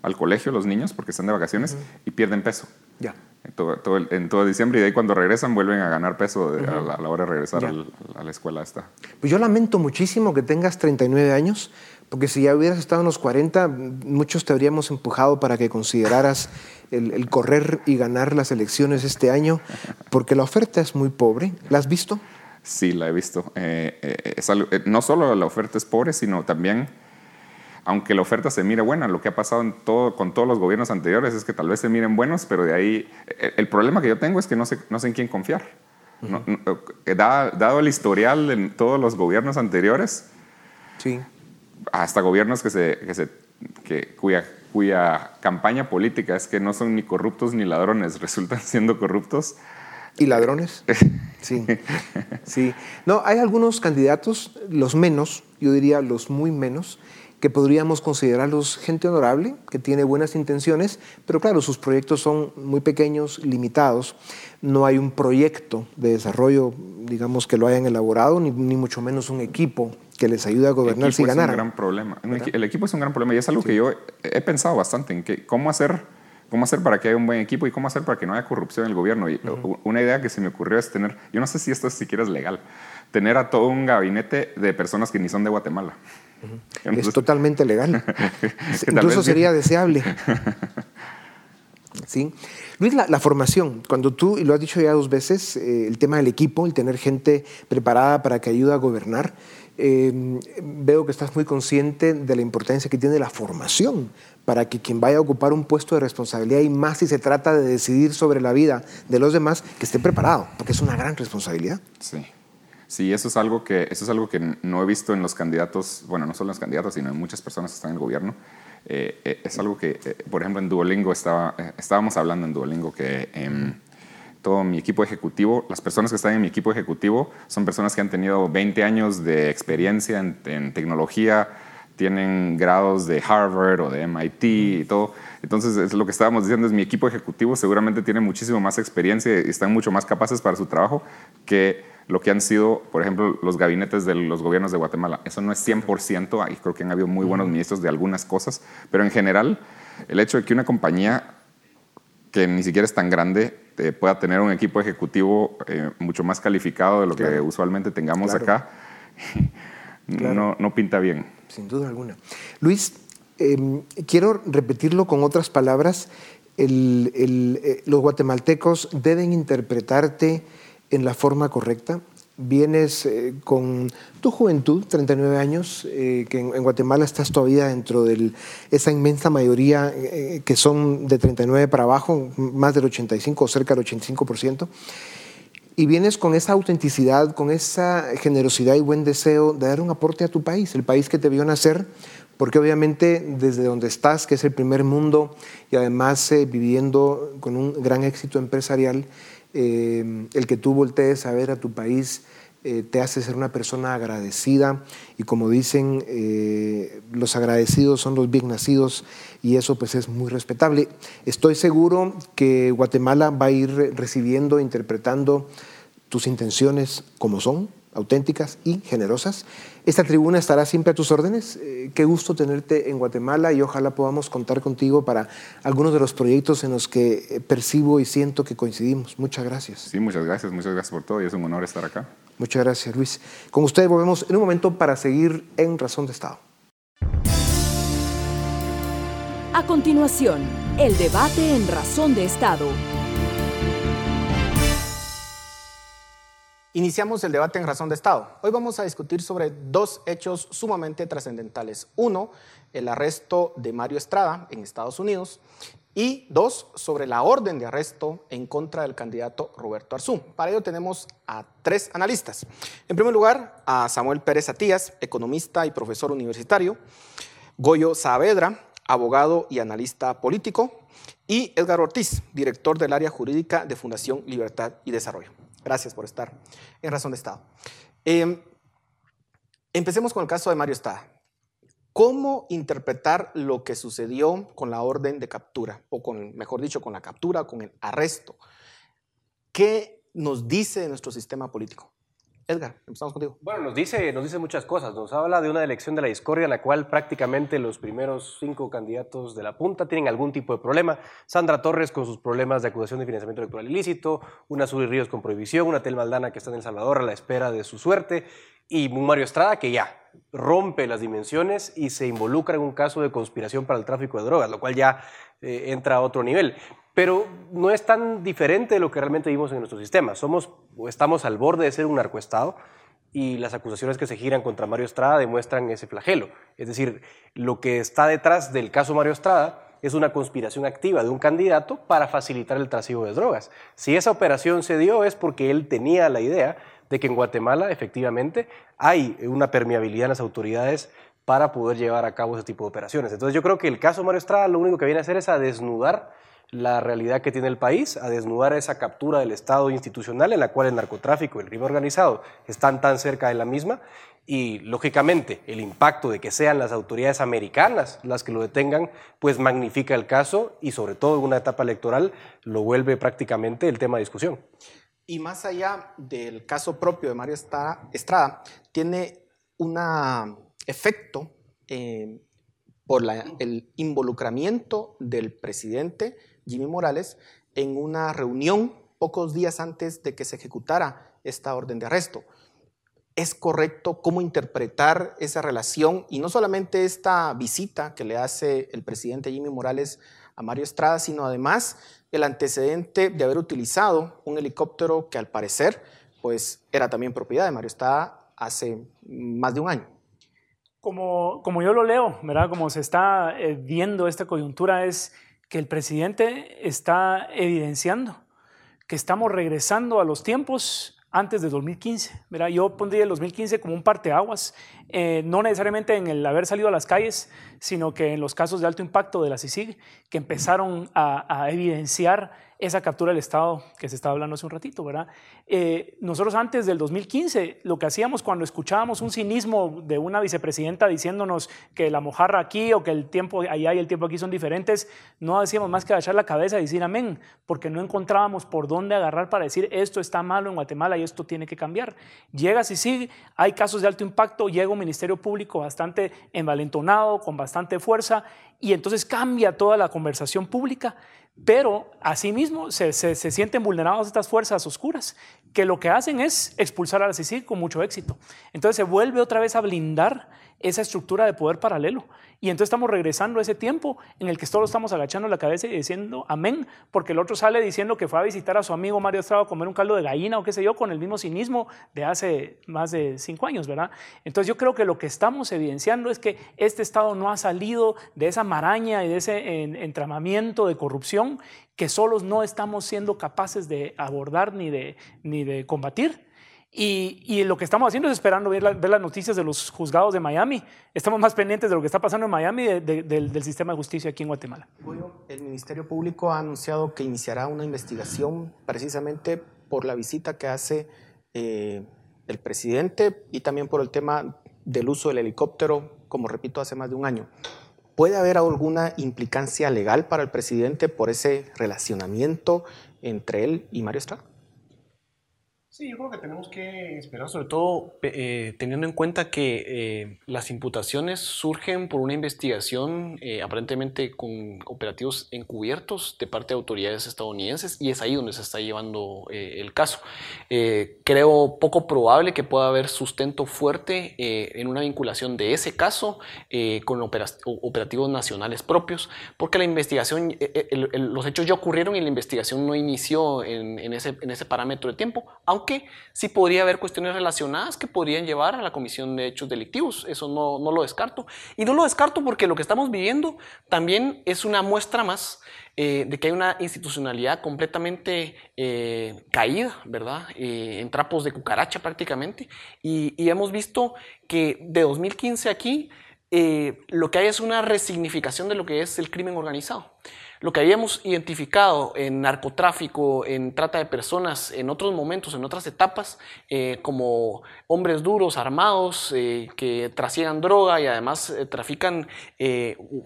al colegio los niños porque están de vacaciones y pierden peso. Ya. En todo, en todo, diciembre y de ahí cuando regresan vuelven a ganar peso a, la, hora de regresar a la escuela esta. Pues yo lamento muchísimo que tengas 39 años, porque si ya hubieras estado en los 40, muchos te habríamos empujado para que consideraras el, el correr y ganar las elecciones este año, porque la oferta es muy pobre. ¿La has visto? Sí, la he visto. Eh, eh, eh, no solo la oferta es pobre, sino también, aunque la oferta se mire buena, lo que ha pasado en todo, con todos los gobiernos anteriores es que tal vez se miren buenos, pero de ahí, el, problema que yo tengo es que no sé, no sé en quién confiar. dado, el historial de todos los gobiernos anteriores, sí. hasta gobiernos que se, que se, que, cuya, cuya campaña política es que no son ni corruptos ni ladrones, resultan siendo corruptos. ¿Y ladrones? Sí, sí. No, hay algunos candidatos, los menos, yo diría los muy menos, que podríamos considerarlos gente honorable, que tiene buenas intenciones, pero claro, sus proyectos son muy pequeños, limitados. No hay un proyecto de desarrollo, digamos, que lo hayan elaborado, ni, mucho menos un equipo que les ayude a gobernar si ganaran. Es un gran problema. El equipo es un gran problema y es algo que yo he pensado bastante en que cómo hacer cómo hacer para que haya un buen equipo y cómo hacer para que no haya corrupción en el gobierno. Y una idea que se me ocurrió es tener, yo no sé si esto siquiera es legal, tener a todo un gabinete de personas que ni son de Guatemala. es totalmente legal. Incluso sería deseable. ¿Sí? Luis, la, formación, cuando tú, y lo has dicho ya dos veces, eh, el tema del equipo, el tener gente preparada para que ayude a gobernar, eh, veo que estás muy consciente de la importancia que tiene la formación para que quien vaya a ocupar un puesto de responsabilidad y más si se trata de decidir sobre la vida de los demás, que esté preparado, porque es una gran responsabilidad. Sí. Sí, eso es algo que, eso es algo que no he visto en los candidatos, bueno, no solo en los candidatos, sino en muchas personas que están en el gobierno. Eh, eh, es algo que, eh, por ejemplo, en Duolingo estaba, estábamos hablando en Duolingo que em, todo mi equipo ejecutivo, las personas que están en mi equipo ejecutivo son personas que han tenido 20 años de experiencia en, en tecnología, tienen grados de Harvard o de MIT y todo. Entonces, es lo que estábamos diciendo es mi equipo ejecutivo seguramente tiene muchísimo más experiencia y están mucho más capaces para su trabajo que lo que han sido, por ejemplo, los gabinetes de los gobiernos de Guatemala. Eso no es 100%, ahí creo que han habido muy buenos ministros de algunas cosas, pero en general, el hecho de que una compañía que ni siquiera es tan grande eh, pueda tener un equipo ejecutivo eh, mucho más calificado de lo que usualmente tengamos acá, no, no pinta bien sin duda alguna. Luis, em, quiero repetirlo con otras palabras. Eh, los guatemaltecos deben interpretarte en la forma correcta. Vienes eh, con tu juventud, 39 años, eh, que en, Guatemala estás todavía dentro de esa inmensa mayoría que son de 39 para abajo, más del 85 o cerca del 85% y vienes con esa autenticidad, con esa generosidad y buen deseo de dar un aporte a tu país, el país que te vio nacer, porque obviamente desde donde estás, que es el primer mundo, y además eh, viviendo con un gran éxito empresarial, eh, el que tú voltees a ver a tu país eh, te hace ser una persona agradecida y como dicen, los agradecidos son los bien nacidos y eso pues es muy respetable. Estoy seguro que Guatemala va a ir recibiendo, interpretando tus intenciones como son, auténticas y generosas. Esta tribuna estará siempre a tus órdenes. Eh, qué gusto tenerte en Guatemala y ojalá podamos contar contigo para algunos de los proyectos en los que eh, percibo y siento que coincidimos. Muchas gracias. Sí, muchas gracias, muchas gracias por todo y es un honor estar acá. Muchas gracias, Luis. Con ustedes volvemos en un momento para seguir en Razón de Estado. A continuación, el debate en Razón de Estado Iniciamos el debate en razón de Estado. Hoy vamos a discutir sobre dos hechos sumamente trascendentales. Uno, el arresto de Mario Estrada en Estados Unidos y dos, sobre la orden de arresto en contra del candidato Roberto Arzú. Para ello tenemos a tres analistas. En primer lugar, a Samuel Pérez Atías, economista y profesor universitario, Goyo Saavedra, abogado y analista político, y Edgar Ortiz, director del área jurídica de Fundación Libertad y Desarrollo. Gracias por estar en Razón de Estado. Em, empecemos con el caso de Mario Estrada. ¿Cómo interpretar lo que sucedió con la orden de captura, o con, mejor dicho, con la captura, con el arresto? ¿Qué nos dice nuestro sistema político? Edgar, empezamos contigo. Bueno, nos dice, nos dice muchas cosas. Nos habla de una elección de la discordia en la cual prácticamente los primeros cinco candidatos de la punta tienen algún tipo de problema. Sandra Torres con sus problemas de acusación de financiamiento electoral ilícito, una Suri Ríos con prohibición, una Tel Maldana que está en El Salvador a la espera de su suerte y Mario Estrada que ya rompe las dimensiones y se involucra en un caso de conspiración para el tráfico de drogas, lo cual ya eh, entra a otro nivel. Pero no es tan diferente de lo que realmente vimos en nuestro sistema. Somos estamos al borde de ser un narcoestado y las acusaciones que se giran contra Mario Estrada demuestran ese flagelo. Es decir, lo que está detrás del caso Mario Estrada es una conspiración activa de un candidato para facilitar el trasiego de drogas. Si esa operación se dio es porque él tenía la idea de que en Guatemala efectivamente hay una permeabilidad en las autoridades para poder llevar a cabo ese tipo de operaciones. Entonces yo creo que el caso Mario Estrada lo único que viene a hacer es a desnudar la realidad que tiene el país, a desnudar esa captura del Estado institucional en la cual el narcotráfico y el crimen organizado están tan cerca de la misma y lógicamente el impacto de que sean las autoridades americanas las que lo detengan, pues magnifica el caso y sobre todo en una etapa electoral lo vuelve prácticamente el tema de discusión. Y más allá del caso propio de Mario Estrada, tiene un efecto eh, por el involucramiento del presidente Jimmy Morales en una reunión pocos días antes de que se ejecutara esta orden de arresto. ¿Es correcto cómo interpretar esa relación y no solamente esta visita que le hace el presidente Jimmy Morales a Mario Estrada, sino además el antecedente de haber utilizado un helicóptero que al parecer pues era también propiedad de Mario Estrada hace más de un año? Como, como yo lo leo, ¿verdad? Como se está eh, viendo esta coyuntura es que el presidente está evidenciando que estamos regresando a los tiempos antes de 2015. ¿verdad? Yo pondría el 2015 como un parteaguas, eh, no necesariamente en el haber salido a las calles, sino que en los casos de alto impacto de la CICIG, que empezaron a, a evidenciar esa captura del Estado que se estaba hablando hace un ratito, ¿verdad? Eh, nosotros antes del 2015, lo que hacíamos cuando escuchábamos un cinismo de una vicepresidenta diciéndonos que la mojarra aquí o que el tiempo allá y el tiempo aquí son diferentes, no hacíamos más que agachar la cabeza y decir amén, porque no encontrábamos por dónde agarrar para decir esto está malo en Guatemala y esto tiene que cambiar. Llega sigue, hay casos de alto impacto, llega un ministerio público bastante envalentonado, con bastante fuerza, y entonces cambia toda la conversación pública pero asimismo se, se, se, sienten vulneradas estas fuerzas oscuras, que lo que hacen es expulsar a la CICIG con mucho éxito. Entonces se vuelve otra vez a blindar esa estructura de poder paralelo. Y entonces estamos regresando a ese tiempo en el que todos estamos agachando la cabeza y diciendo amén, porque el otro sale diciendo que fue a visitar a su amigo Mario Estrada a comer un caldo de gallina o qué sé yo, con el mismo cinismo de hace más de cinco años, ¿verdad? Entonces yo creo que lo que estamos evidenciando es que este Estado no ha salido de esa maraña y de ese entramamiento de corrupción que solos no estamos siendo capaces de abordar ni de, ni de combatir y, lo que estamos haciendo es esperando ver, las noticias de los juzgados de Miami. Estamos más pendientes de lo que está pasando en Miami del, sistema de justicia aquí en Guatemala. El Ministerio Público ha anunciado que iniciará una investigación precisamente por la visita que hace eh, el presidente y también por el tema del uso del helicóptero, como repito, hace más de un año. ¿Puede haber alguna implicancia legal para el presidente por ese relacionamiento entre él y Mario Estrada? Sí, yo creo que tenemos que esperar, sobre todo eh, teniendo en cuenta que eh, las imputaciones surgen por una investigación eh, aparentemente con operativos encubiertos de parte de autoridades estadounidenses y es ahí donde se está llevando el caso. creo poco probable que pueda haber sustento fuerte en una vinculación de ese caso con operativos nacionales propios, porque la investigación, los hechos ya ocurrieron y la investigación no inició en, ese, en ese parámetro de tiempo, aunque aunque sí podría haber cuestiones relacionadas que podrían llevar a la comisión de hechos delictivos. Eso no, no lo descarto. Y no lo descarto porque lo que estamos viviendo también es una muestra más eh, de que hay una institucionalidad completamente eh, caída, ¿verdad? Eh, en trapos de cucaracha prácticamente. Y, y, hemos visto que de 2015 aquí lo que hay es una resignificación de lo que es el crimen organizado. Lo que habíamos identificado en narcotráfico, en trata de personas, en otros momentos, en otras etapas, eh, como hombres duros, armados, eh, que trasiegan droga y además eh, trafican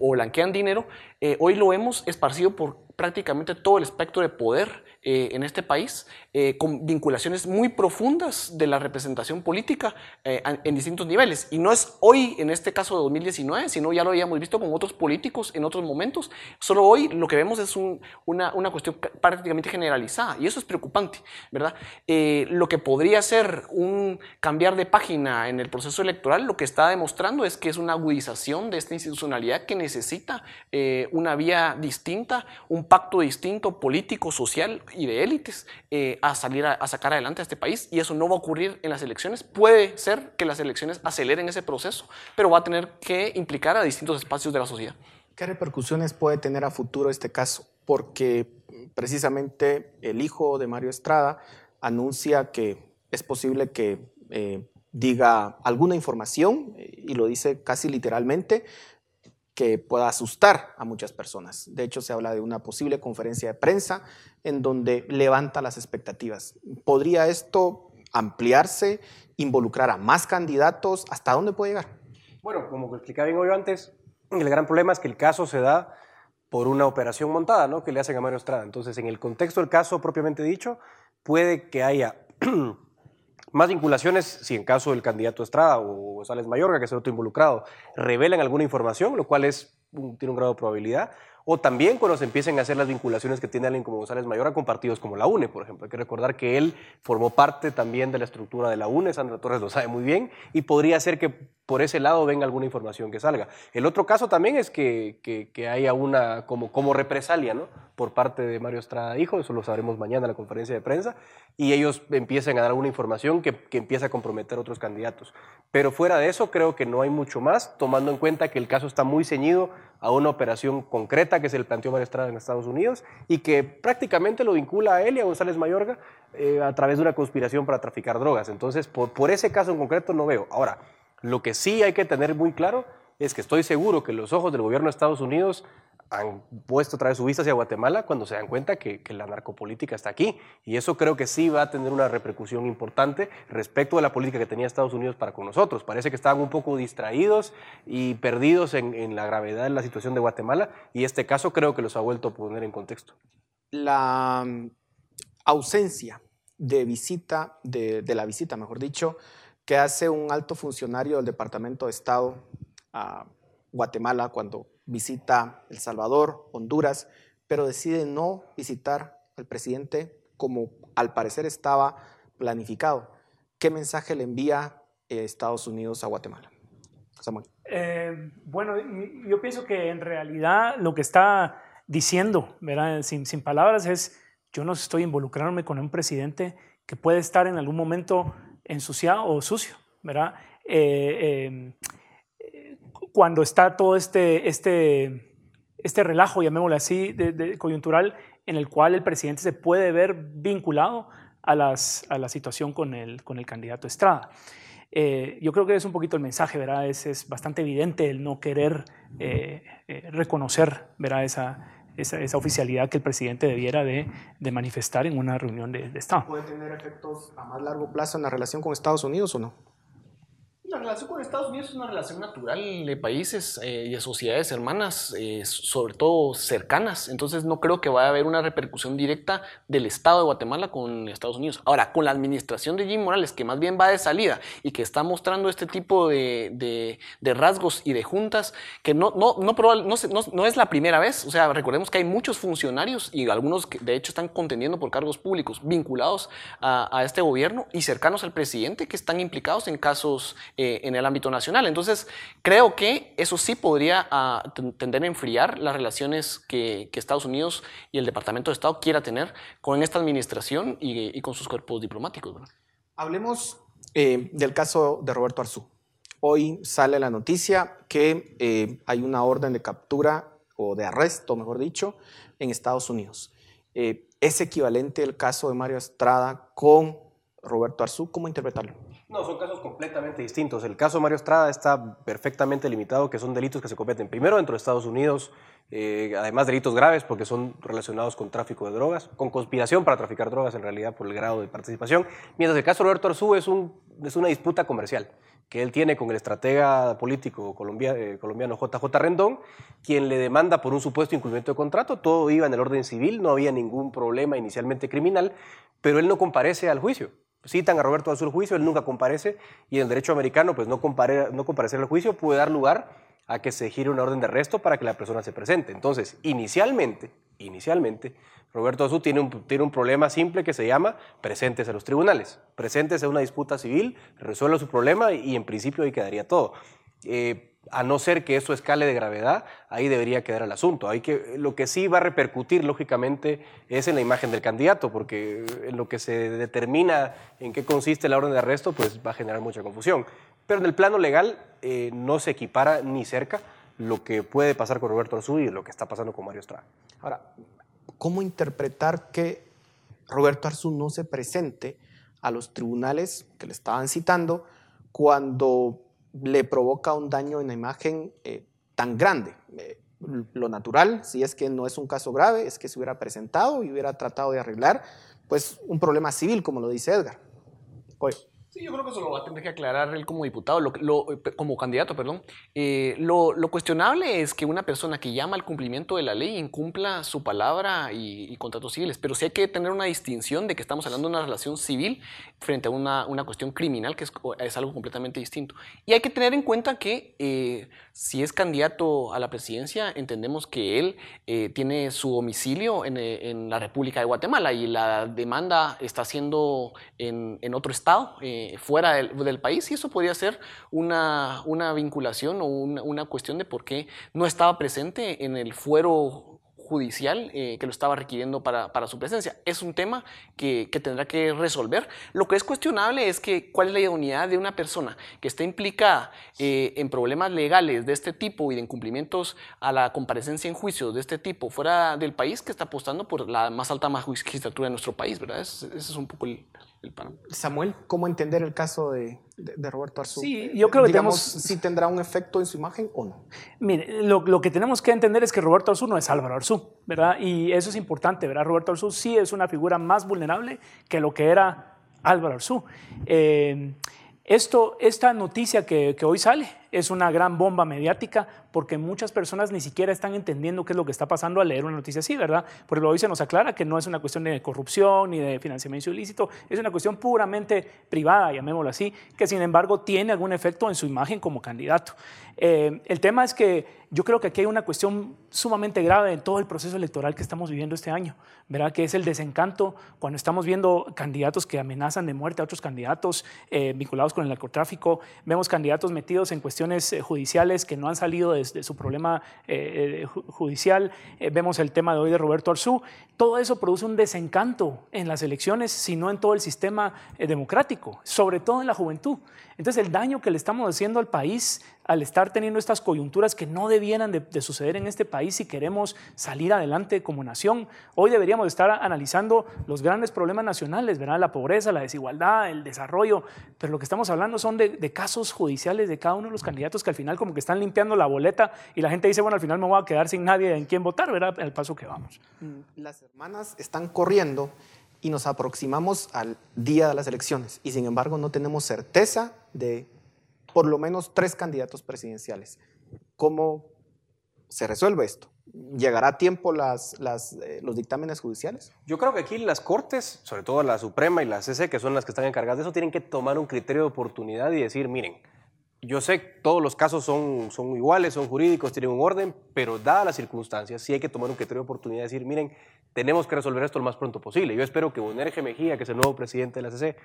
o blanquean dinero, hoy lo hemos esparcido por prácticamente todo el espectro de poder en este país, con vinculaciones muy profundas de la representación política en distintos niveles. Y no es hoy, en este caso de 2019, sino ya lo habíamos visto con otros políticos en otros momentos. Solo hoy lo que vemos es una, una, cuestión prácticamente generalizada y eso es preocupante, ¿verdad? Eh, lo que podría ser un cambiar de página en el proceso electoral, lo que está demostrando es que es una agudización de esta institucionalidad que necesita eh, una vía distinta, un pacto distinto político, social y de élites eh, a salir a, sacar adelante a este país y eso no va a ocurrir en las elecciones. Puede ser que las elecciones aceleren ese proceso, pero va a tener que implicar a distintos espacios de la sociedad. ¿Qué repercusiones puede tener a futuro este caso? Porque precisamente el hijo de Mario Estrada anuncia que es posible que eh, diga alguna información, y lo dice casi literalmente, que pueda asustar a muchas personas. De hecho, se habla de una posible conferencia de prensa en donde levanta las expectativas. ¿Podría esto ampliarse, involucrar a más candidatos? ¿Hasta dónde puede llegar? Bueno, como explicaba bien hoy antes, el gran problema es que el caso se da por una operación montada, ¿no? Que le hacen a Mario Estrada. Entonces, en el contexto del caso propiamente dicho, puede que haya más vinculaciones si en caso del candidato Estrada o Sales Mayorga, que es el otro involucrado, revelan alguna información, lo cual es, tiene un grado de probabilidad, o también cuando se empiecen a hacer las vinculaciones que tiene alguien como González Mayor con partidos como la UNE, por ejemplo. Hay que recordar que él formó parte también de la estructura de la UNE, Sandra Torres lo sabe muy bien, y podría ser que por ese lado venga alguna información que salga. El otro caso también es que, que, haya una como, como represalia ¿no? por parte de Mario Estrada Hijo, eso lo sabremos mañana en la conferencia de prensa, y ellos empiecen a dar alguna información que, que empiece a comprometer a otros candidatos. Pero fuera de eso creo que no hay mucho más, tomando en cuenta que el caso está muy ceñido a una operación concreta que se le planteó María Estrada en Estados Unidos y que prácticamente lo vincula a él y a González Mayorga eh, a través de una conspiración para traficar drogas. Entonces, por ese caso en concreto no veo. Ahora, lo que sí hay que tener muy claro es que estoy seguro que los ojos del gobierno de Estados Unidos han puesto otra vez su vista hacia Guatemala cuando se dan cuenta que, la narcopolítica está aquí. Y eso creo que sí va a tener una repercusión importante respecto a la política que tenía Estados Unidos para con nosotros. Parece que estaban un poco distraídos y perdidos en, la gravedad de la situación de Guatemala y este caso creo que los ha vuelto a poner en contexto. La mm, ausencia de visita, de la visita, mejor dicho, que hace un alto funcionario del Departamento de Estado Guatemala cuando visita El Salvador, Honduras, pero decide no visitar al presidente como al parecer estaba planificado. ¿Qué mensaje le envía eh, Estados Unidos a Guatemala? Samuel. Eh, bueno, yo pienso que en realidad lo que está diciendo, ¿verdad? Sin, palabras, es yo no estoy involucrándome con un presidente que puede estar en algún momento ensuciado o sucio, ¿verdad? Eh, cuando está todo este, este, este relajo, llamémoslo así, de, coyuntural, en el cual el presidente se puede ver vinculado a, las, a la situación con el, con el candidato Estrada. Eh, yo creo que es un poquito el mensaje, ¿verdad? Es, es bastante evidente el no querer eh, eh, reconocer, ¿verdad? Esa, esa, esa, oficialidad que el presidente debiera de, de manifestar en una reunión de, de Estado. ¿Puede tener efectos a más largo plazo en la relación con Estados Unidos o no? La relación con Estados Unidos es una relación natural de países eh, y de sociedades hermanas, eh, sobre todo cercanas. Entonces no creo que vaya a haber una repercusión directa del Estado de Guatemala con Estados Unidos. Ahora, con la administración de Jim Morales, que más bien va de salida y que está mostrando este tipo de, de, rasgos y de juntas, que no, no, no, no, es la primera vez. O sea, recordemos que hay muchos funcionarios y algunos que de hecho están contendiendo por cargos públicos vinculados a este gobierno y cercanos al presidente que están implicados en casos eh, en el ámbito nacional. Entonces, creo que eso sí podría ah, tender a enfriar las relaciones que, Estados Unidos y el Departamento de Estado quiera tener con esta administración y, con sus cuerpos diplomáticos. Hablemos eh, del caso de Roberto Arzú. Hoy sale la noticia que eh, hay una orden de captura o de arresto, mejor dicho, en Estados Unidos. ¿Es equivalente el caso de Mario Estrada con Roberto Arzú? ¿Cómo interpretarlo? No, son casos completamente distintos. El caso de Mario Estrada está perfectamente limitado, que son delitos que se cometen primero dentro de Estados Unidos, eh, además delitos graves porque son relacionados con tráfico de drogas, con conspiración para traficar drogas en realidad por el grado de participación, mientras el caso de Roberto Arzú es, un, es una disputa comercial que él tiene con el estratega político eh, colombiano JJ Rendón, quien le demanda por un supuesto incumplimiento de contrato. Todo iba en el orden civil, no había ningún problema inicialmente criminal, pero él no comparece al juicio. Citan a Roberto Azul juicio, él nunca comparece y en el derecho americano, pues no, no comparecer al juicio puede dar lugar a que se gire una orden de arresto para que la persona se presente. Entonces, inicialmente, inicialmente, Roberto Azú tiene un, tiene un problema simple que se llama presentes a los tribunales. Presentes a una disputa civil, resuelva su problema y, en principio ahí quedaría todo. Eh, a no ser que eso escale de gravedad, ahí debería quedar el asunto. Hay que, lo que sí va a repercutir, lógicamente, es en la imagen del candidato, porque en lo que se determina en qué consiste la orden de arresto, pues va a generar mucha confusión. Pero en el plano legal eh, no se equipara ni cerca lo que puede pasar con Roberto Arzú y lo que está pasando con Mario Estrada. Ahora, ¿cómo interpretar que Roberto Arzú no se presente a los tribunales que le estaban citando cuando le provoca un daño en la imagen eh, tan grande? Eh, lo natural, si es que no es un caso grave, es que se hubiera presentado y hubiera tratado de arreglar pues un problema civil, como lo dice Edgar. Oye. Sí, yo creo que eso lo va a tener que aclarar él como diputado, eh, como candidato, perdón. Eh, lo, cuestionable es que una persona que llama al cumplimiento de la ley incumpla su palabra y, contratos civiles, pero sí hay que tener una distinción de que estamos hablando de una relación civil frente a una, una cuestión criminal, que es, es, algo completamente distinto. Y hay que tener en cuenta que eh, si es candidato a la presidencia, entendemos que él tiene su domicilio en, la República de Guatemala y la demanda está siendo en, en otro estado. Eh, fuera del, país y eso podría ser una, una vinculación o una, una, cuestión de por qué no estaba presente en el fuero judicial eh, que lo estaba requiriendo para, para, su presencia. Es un tema que, que, tendrá que resolver. Lo que es cuestionable es que cuál es la idoneidad de una persona que está implicada eh, en problemas legales de este tipo y de incumplimientos a la comparecencia en juicios de este tipo fuera del país que está apostando por la más alta magistratura de nuestro país, ¿verdad? Ese, es un poco el, el Samuel, ¿cómo entender el caso de, de, Roberto Arzú. Sí, yo creo que Digamos, si tendrá un efecto en su imagen o no. Mire, lo, lo, que tenemos que entender es que Roberto Arzú no es Álvaro Arzú, ¿verdad? Y eso es importante, ¿verdad? Roberto Arzú sí es una figura más vulnerable que lo que era Álvaro Arzú. Eh, esto, esta noticia que, que hoy sale es una gran bomba mediática porque muchas personas ni siquiera están entendiendo qué es lo que está pasando al leer una noticia así, ¿verdad? Por ejemplo, hoy se nos aclara que no es una cuestión de corrupción ni de financiamiento ilícito, es una cuestión puramente privada, llamémoslo así, que sin embargo tiene algún efecto en su imagen como candidato. Eh, el tema es que yo creo que aquí hay una cuestión sumamente grave en todo el proceso electoral que estamos viviendo este año, ¿verdad? Que es el desencanto cuando estamos viendo candidatos que amenazan de muerte a otros candidatos eh, vinculados con el narcotráfico, vemos candidatos metidos en cuestiones eh, judiciales que no han salido de, su problema eh, eh, judicial. vemos el tema de hoy de Roberto Arzú. Todo eso produce un desencanto en las elecciones, sino en todo el sistema democrático, sobre todo en la juventud. Entonces el daño que le estamos haciendo al país al estar teniendo estas coyunturas que no debieran de, suceder en este país si queremos salir adelante como nación. Hoy deberíamos estar analizando los grandes problemas nacionales, ¿verdad? la pobreza, la desigualdad, el desarrollo, pero lo que estamos hablando son de, casos judiciales de cada uno de los candidatos que al final como que están limpiando la boleta y la gente dice, bueno, al final me voy a quedar sin nadie en quien votar, ¿verdad? Al paso que vamos. Mm, las hermanas están corriendo y nos aproximamos al día de las elecciones y sin embargo no tenemos certeza de por lo menos tres candidatos presidenciales. ¿Cómo se resuelve esto? ¿Llegará a tiempo las, eh, los dictámenes judiciales? Yo creo que aquí las Cortes, sobre todo la Suprema y la CC, que son las que están encargadas de eso, tienen que tomar un criterio de oportunidad y decir, miren, yo sé que todos los casos son, son iguales, son jurídicos, tienen un orden, pero dadas las circunstancias, sí hay que tomar un criterio de oportunidad y decir, miren, tenemos que resolver esto lo más pronto posible. Yo espero que Bonerge Mejía, que es el nuevo presidente de la CC,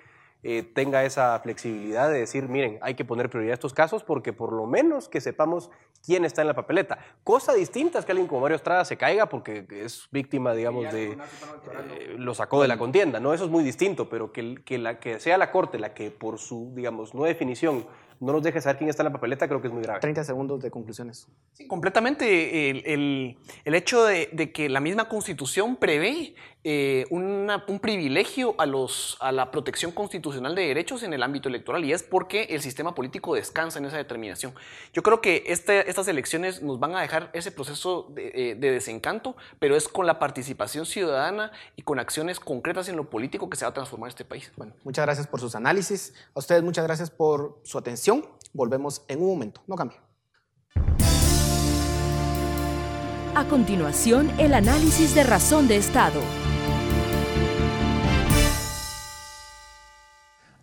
eh, tenga esa flexibilidad de decir, miren, hay que poner prioridad a estos casos porque por lo menos que sepamos quién está en la papeleta. Cosa distinta es que alguien como Mario Estrada se caiga porque es víctima, digamos, de... Eh, lo sacó de la contienda, ¿no? Eso es muy distinto, pero que, que, la, que sea la Corte la que por su, digamos, no definición no nos deje saber quién está en la papeleta, creo que es muy grave. 30 segundos de conclusiones. Sí, completamente. El, el, el hecho de, de, que la misma constitución prevé eh, una, un privilegio a, los, a la protección constitucional de derechos en el ámbito electoral y es porque el sistema político descansa en esa determinación. Yo creo que este, estas elecciones nos van a dejar ese proceso de, eh, de, desencanto, pero es con la participación ciudadana y con acciones concretas en lo político que se va a transformar este país. Bueno, muchas gracias por sus análisis. A ustedes muchas gracias por su atención. Volvemos en un momento. No cambie. A continuación, el análisis de razón de Estado.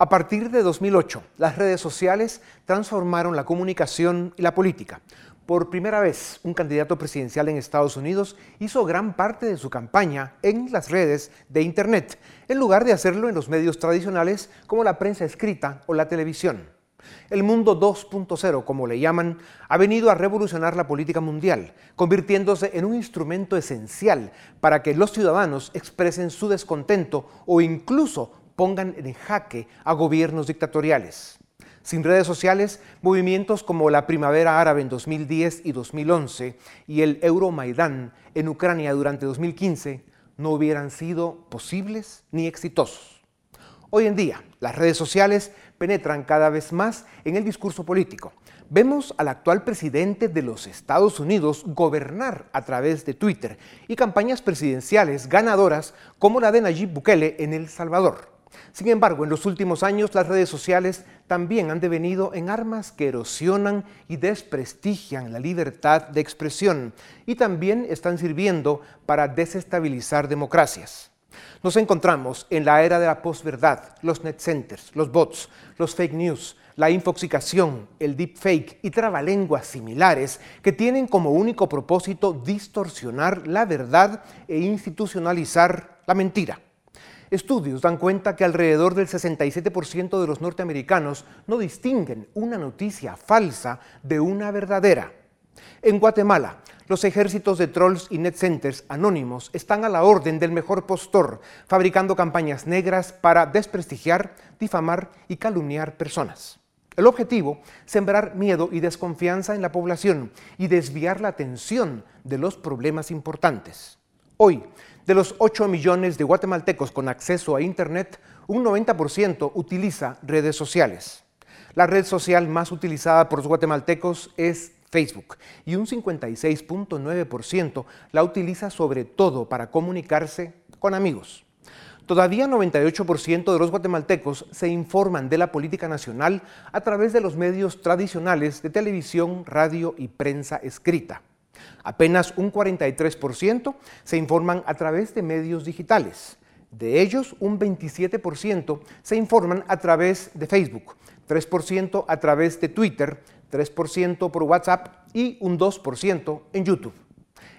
A partir de 2008, las redes sociales transformaron la comunicación y la política. Por primera vez, un candidato presidencial en Estados Unidos hizo gran parte de su campaña en las redes de Internet, en lugar de hacerlo en los medios tradicionales como la prensa escrita o la televisión. El mundo 2.0, como le llaman, ha venido a revolucionar la política mundial, convirtiéndose en un instrumento esencial para que los ciudadanos expresen su descontento o incluso pongan en jaque a gobiernos dictatoriales. Sin redes sociales, movimientos como la Primavera Árabe en 2010 y 2011 y el Euromaidán en Ucrania durante 2015 no hubieran sido posibles ni exitosos. Hoy en día, las redes sociales penetran cada vez más en el discurso político. Vemos al actual presidente de los Estados Unidos gobernar a través de Twitter y campañas presidenciales ganadoras como la de Nayib Bukele en El Salvador. Sin embargo, en los últimos años las redes sociales también han devenido en armas que erosionan y desprestigian la libertad de expresión y también están sirviendo para desestabilizar democracias. Nos encontramos en la era de la posverdad, los net centers, los bots, los fake news, la infoxicación, el deepfake y trabalenguas similares que tienen como único propósito distorsionar la verdad e institucionalizar la mentira. Estudios dan cuenta que alrededor del 67% de los norteamericanos no distinguen una noticia falsa de una verdadera. En Guatemala, los ejércitos de trolls y net centers anónimos están a la orden del mejor postor, fabricando campañas negras para desprestigiar, difamar y calumniar personas. El objetivo, sembrar miedo y desconfianza en la población y desviar la atención de los problemas importantes. Hoy, de los 8 millones de guatemaltecos con acceso a Internet, un 90% utiliza redes sociales. La red social más utilizada por los guatemaltecos es Facebook y un 56.9% la utiliza sobre todo para comunicarse con amigos. Todavía 98% de los guatemaltecos se informan de la política nacional a través de los medios tradicionales de televisión, radio y prensa escrita. Apenas un 43% se informan a través de medios digitales. De ellos, un 27% se informan a través de Facebook, 3% a través de Twitter, 3% por WhatsApp y un 2% en YouTube.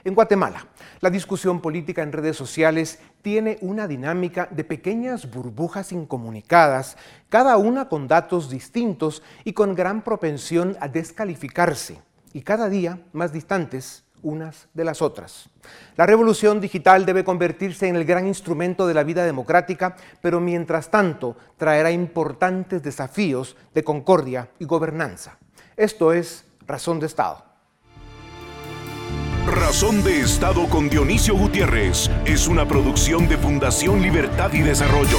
En Guatemala, la discusión política en redes sociales tiene una dinámica de pequeñas burbujas incomunicadas, cada una con datos distintos y con gran propensión a descalificarse y cada día más distantes unas de las otras. La revolución digital debe convertirse en el gran instrumento de la vida democrática, pero mientras tanto traerá importantes desafíos de concordia y gobernanza. Esto es Razón de Estado. Razón de Estado con Dionisio Gutiérrez es una producción de Fundación Libertad y Desarrollo.